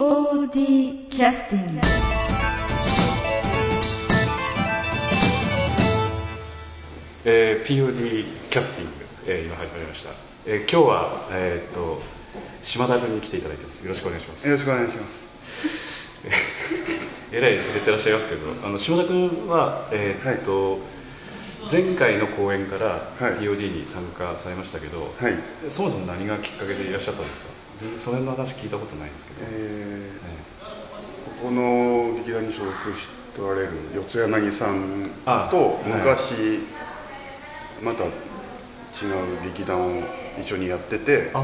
POD キャスティングえー POD キャスティング、えー今始まりました、えー今日は、えー、と島田君に来ていただいてます。よろしくお願いします。よろしくお願いします。えらい照れてらっしゃいますけどあの島田君は、えーと前回の公演からはい。POD に参加されましたけど、はい。そもそも何がきっかけでいらっしゃったんですか？全然その辺の話聞いたことないんですけど、えー、ここの劇団に所属しておられる四谷柳さんあとはい。昔、また違う劇団を一緒にやってて、あ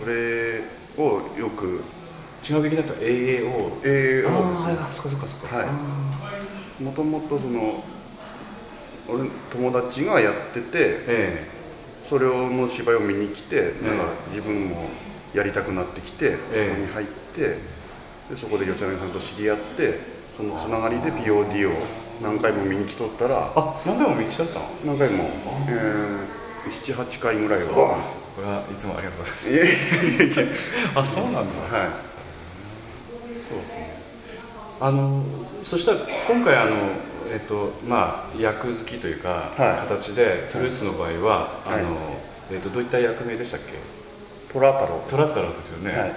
それをよくあ違う劇だったら AAO えーああそっかそっかそっか、はい。あもともとその俺友達がやっててーえ。それをの芝居を見に来てなんかえ自分もやりたくなってきて、ええ。そこに入ってでそこで四谷柳さんと知り合ってそのつながりで POD を何回も見に来とったらあ何回も見に来ちゃったの？何回も、えー、78回ぐらいは。これはいつもありがとうございます。いやいやいや。あそうなんだ。はい。そうですね。あのそしたら今回あのえっとまあ役付きというか、はい。形でトゥルースの場合は、あのはいえっとどういった役名でしたっけ？虎太郎、トラタラですよね、はい。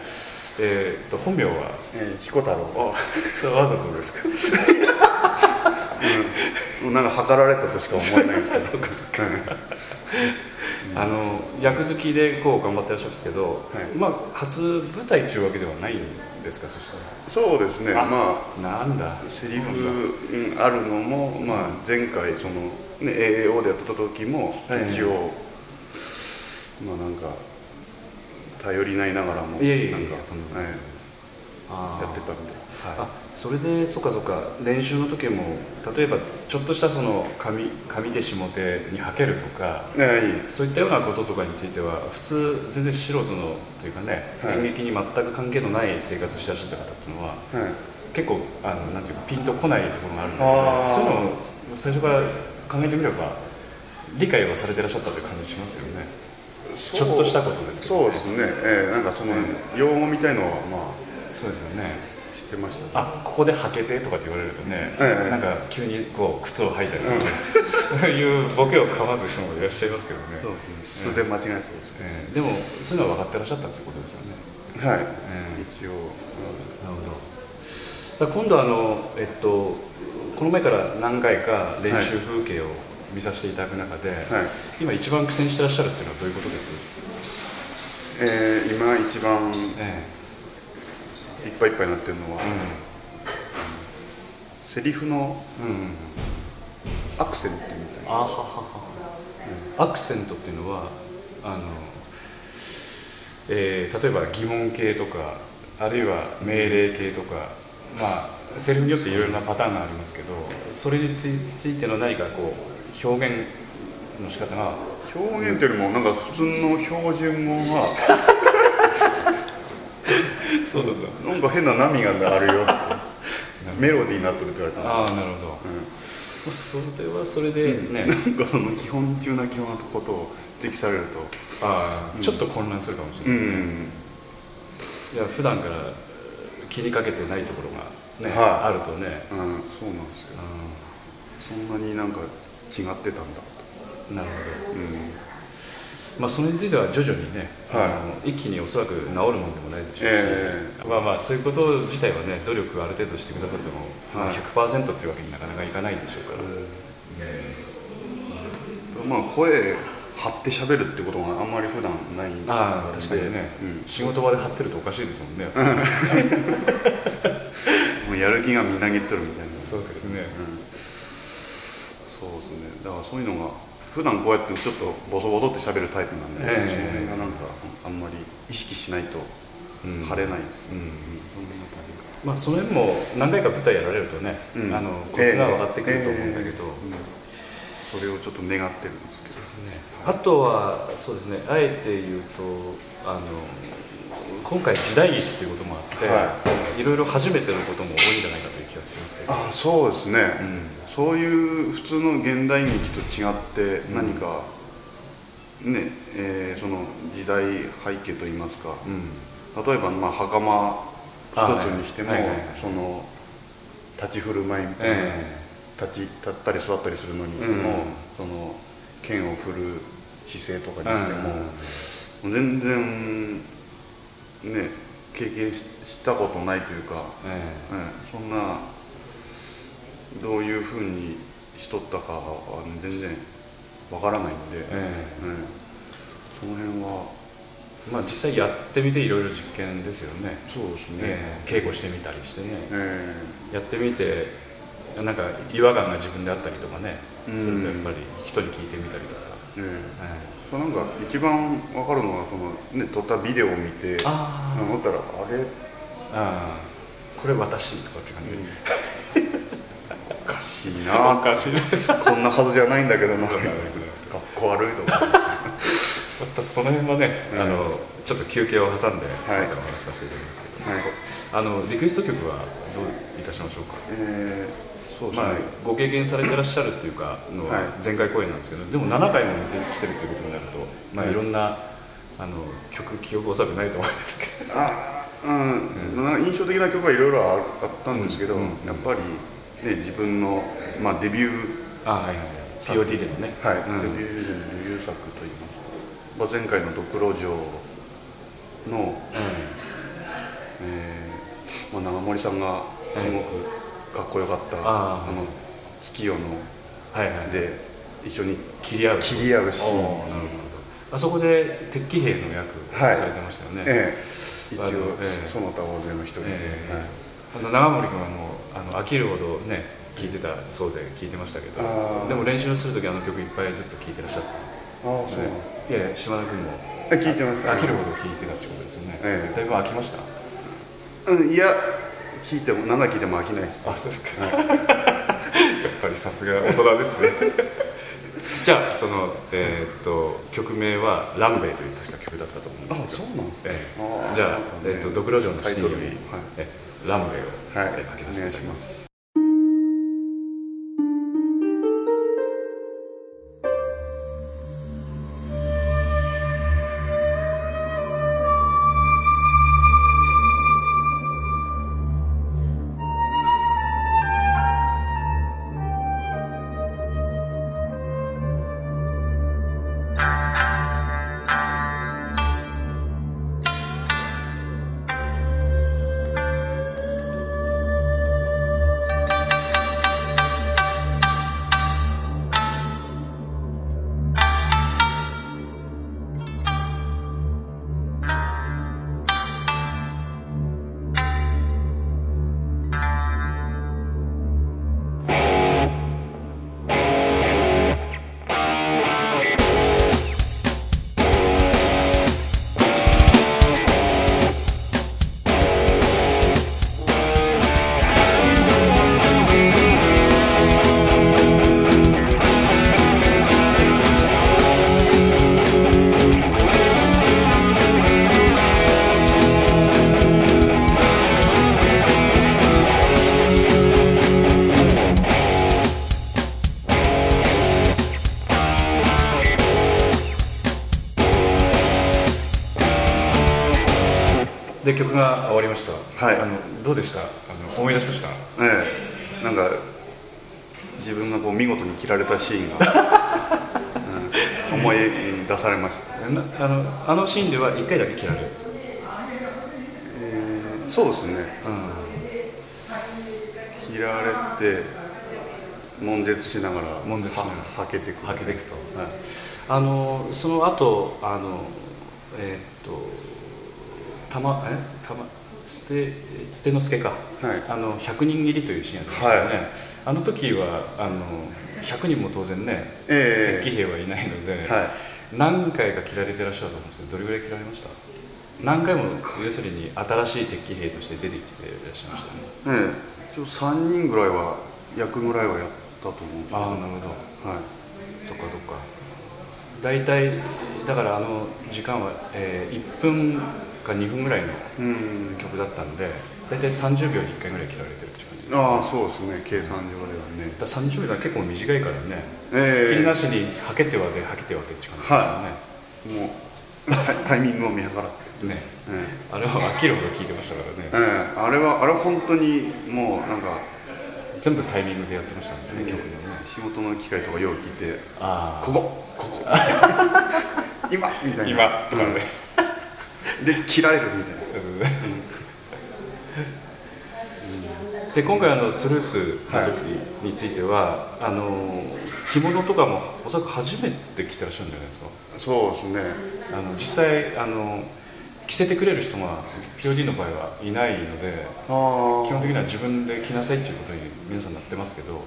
えっと本名は？えー、彦太郎。あそれわざとですか。うん、なんか測られたとしか思えないんですけど。そっかそっか。はいあの役付きでこう頑張ってらっしゃるんですけど、はい。まあ初舞台っていうわけではないんですか？そしたそうですね。あまらなんだ。あセリフうんあるのも、まあ、前回その、ね、AAO でやってた時もはい一応、まあなんか頼りないながらもなんか、はい。やってたんで、あはそれでそっかそっか練習の時も例えばちょっとしたその上上手下手にはけるとかそういったようなこととかについては普通全然素人のというかね、はい。演劇に全く関係のない生活してらっしゃった方っていうのははい。結構あのなんていうかピンとこないところがあるんだあーけどそういうのを最初から考えてみれば理解はされてらっしゃったという感じしますよね。ちょっとしたことですけどそうですね、ええなんかその用語みたいのはまあ。そうですよね知ってましたね。あここで履けてとかって言われるとね、ええなんか急にこう靴を履いたりとか、そういうボケをかまず人もいらっしゃいますけどね。素で間違いそうですね、ええ。でもそういうのは分かってらっしゃったということですよね。はい、え一応、なるほど。今度あのえっとこの前から何回か練習風景を見させていただく中で、はい。今一番苦戦してらっしゃるっていうのはどういうことです、えー今一番えいっぱいいっぱいになってるのは、セリフのえうんうん。アクセントみたいな。あははは。アクセントっていうのはあの、えー例えば疑問形とかあるいは命令形とかまあセリフによっていろいろなパターンがありますけどそれについついての何かこう表現の仕方が。表現というよりもなんか普通の標準語が そうだなんか変な波があるよって。メロディーになってるって言われた。の、ああなるほど、それはそれでね、なんかその基本中な基本なことを指摘されると。ああちょっと混乱するかもしれない、うん。いや普段から気にかけてないところがね、はい。あるとね、うん。そうなんですよ。そんなになんか違ってたんだなるほど。うんまあ、それについては徐々にね、はい。あの一気におそらく治るもんでもないでしょうし、えまあまあそういうこと自体はね努力をある程度してくださっても、まあ、はい100%というわけになかなかいかないでしょうから、まあ声張って喋るってことがあんまり普段ないんで。ああ確かにね、うん。仕事場で張ってるとおかしいですもんね、もうやる気がみなぎっとるみたいな。そうですね、そうですね。だからそういうのが普段こうやってちょっとボソボソって喋るタイプなんで、ええ。その辺がなんかあんまり意識しないとうん。晴れないです、うん。うんまあその辺も何回か舞台やられるとね、うん。あのコツが分かってくると思うんだけど、それをちょっと願ってるんですそうですね。あとはそうですねあえて言うとあの今回時代劇っていうこともあって、、はいろいろ初めてのことも多いんじゃないかという気がしますけど。あそうですね、うんそういう普通の現代劇と違って何か、ねえーその時代背景といいますか、うん。例えばまあ袴一つにしても、はいはいはい。その立ち振る舞いみたいな、え立ち立ったり座ったりするのにしても、うん。その剣を振る姿勢とかえにしても、全然ね経験ししたことないというか、ええ。えそんなどういうふうにしとったかは全然わからないんで、ええ。えその辺は。えまあ実際やってみていろいろ実験ですよね、そうですね、ええ。稽古してみたりして。ね、え。やってみてなんか違和感が自分であったりとかね、うん。するとやっぱり人に聞いてみたりとか、ええ。ええなんか一番わかるのはその、ね、撮ったビデオを見て思ったらあれ、えああこれ私とかって感じ、おかしいな。おかしい。こんなはずじゃないんだけどな。かっこ悪いとかまたその辺はね、うん。あのちょっと休憩を挟んではい。またお話しさせていただきますけど、はい。あのリクエスト曲はどういたしましょうか？えーそうですね、まあ、ご経験されてらっしゃるっていうかのははい。前回公演なんですけど、でも7回も見てきてるということになると、まあ、はい。いろんなあの曲記憶おそらくないと思いますけど。あうん、なん。か印象的な曲はいろいろああったんですけど、うんうん。やっぱり、ね、自分の、まあ、デビューあはいはいはい。POD でのね。はい、うん。デビューデビュー作といいます。か、まあ、前回の「ドクロ城の」えーまあ、長森さんがすごくかっこよかった、あー。の月夜のはいはい。で一緒に切り合う。切り合うシーン。なるほど。あそこで鉄騎兵の役はい。されてましたよね、ええ。一応、あのええ。その他大勢の一人で、ええ。はい。あの長森君はもうあの飽きるほどね聞いてたそうで聞いてましたけどでも練習する時あの曲いっぱいずっと聴いてらっしゃったああそういやいや島田君もえ聞いてます。飽きるほど聴いてたってことですよね、ええ。だいぶ飽きました？うん、いや聞いても何回聞いても飽きないです。あそうですか。やっぱりさすが大人ですね。じゃあその、えーっと曲名は「ランベイ」という確か曲だったと思うんですけど。あそうなんですね。ええ。じゃあえーっとドクロ城のシーン。よりタイトルに。はい。えランベイを、かけさせていただきますで曲が終わりました。はい。あのどうでした？あの思い出しました？ええ。なんか自分がこう見事に切られたシーンが、うん。思い出されました、なあのあのシーンでは1回だけ切られるんですか、えーそうですね。う切られて悶絶しながら悶絶しながら。ははけてくん、はけていくと、はい。あのその後あのえーっと玉え？玉つてつての助か、はい。あの100人切りというシーンありましたよね、はい。あの時はあの100人も当然ね、ええ。敵兵はいないので、はい。何回か切られてらっしゃると思うんですけどどれぐらい切られました？何回も要するに新しい敵兵として出てきていらっしゃいましたよね。ええ。一応3人ぐらいは役ぐらいはやったと思うんですけど。ああなるほど。はい。そっかそっか。大体だからあの時間は、えー1分か2分ぐらいのうん。曲だったんで大体30秒に1回ぐらい切られてるって感じです。ああそうですね。計算上ではね。ら30秒は結構短いからね、ええ。切りなしにはけてはではけてはでって感じですよね、もうタイミングを見計らって。ね。えあれは飽きるほど聞いてましたからね。ええ。えあれはあれは本当にもうなんか全部タイミングでやってましたもんね曲のね。仕事の機会とかよう聞いてあ。ここここ。今みたいな。今とかね。うんで切られるみたいな。で今回あのトゥルースの時については、あの着物とかもおそらく初めて着てらっしゃるんじゃないですか？そうですね。あの実際あの着せてくれる人が POD の場合はいないのであ基本的には自分で着なさいっていうことに皆さんなってますけどはい。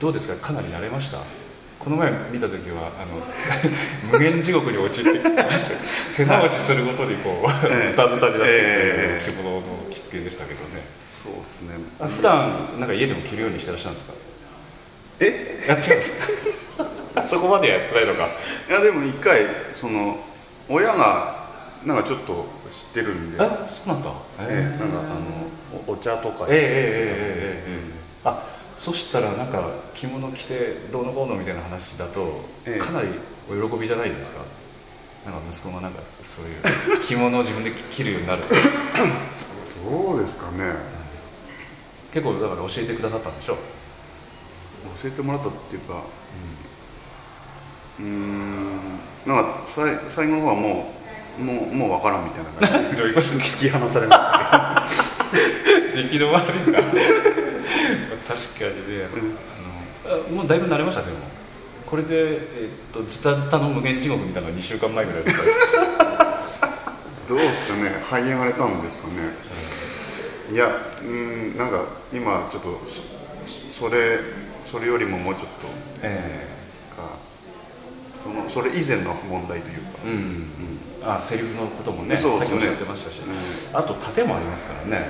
どうですか？かなり慣れました？この前見た時はあの 無限地獄に陥ってきました手直しするごとにこう、ええ。ズタズタになってきてええ着物の着付けでしたけどね。そうですね。あ普段なんか家でも着るようにしてらっしゃるんですか？え？やっちゃうんですか？そこまでやってないのか。いやでも一回その親がなんかちょっと知ってるんで。えそうなんだ。ええなんかあのおお茶とかええええええええ。ええあそしたらなんか着物着てどうのこうのみたいな話だと、ええ。かなりお喜びじゃないですか？なんか息子がなんかそういう 着物を自分で着るようになると。どうですかね。結構だから教えてくださったんでしょ？教えてもらったっていうかうーん。なんかさい最後の方はもうもうもう分からんみたいな感じで。どういうこと突き放されまし 出来の悪いな確かにね、あのあもうだいぶ慣れましたでも。これで、えっとズタズタの無限地獄みたいなのが2週間前ぐらいだった。んですたどうですかね。這い上がれたんですかね。いやうんなんか今ちょっとそそれそれよりももうちょっとえかそのそれ以前の問題というか。えうん、あセリフのこともねね。さっきおっしゃってましたし、うあと盾もありますからね、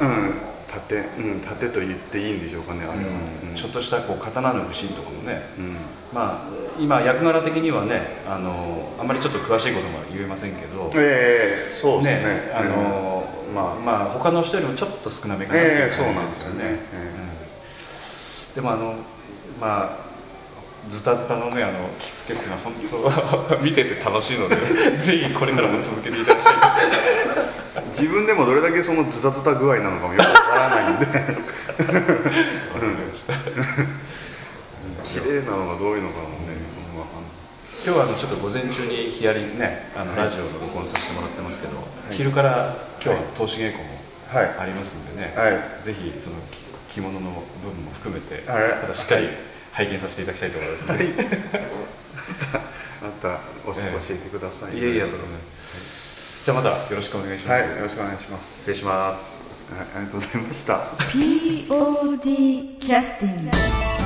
うん盾うん盾と言っていいんでしょうかねあれは、うん。ちょっとしたこう刀の不審とかもね。うん。まあ今役柄的にはねあのあんまりちょっと詳しいことも言えませんけど。ええそうですね。ねあのうん。まあまあ他の人よりもちょっと少なめかなっていう感じですよね、ですよね。うん。でもあのまあズタズタのねあの着付けっていうのは本当 見てて楽しいのでぜひこれからも続けていただきたい自分でもどれだけそのズタズタ具合なのかもよくわからないんで。綺麗なのがどういうのかもね、今日はあのちょっと午前中にヒアリングねあのラジオの録音させてもらってますけど、昼から今日は投資稽古もはいありますんでね、はい。ぜひその着着物の部分も含めてはい。またしっかり拝見させていただきたいと思い ますので、また教えてください、いえいえとんでもないじゃあまたよろしくお願いします、はいよろしくお願いします、失礼します。はい、ありがとうございました。POD キャスティング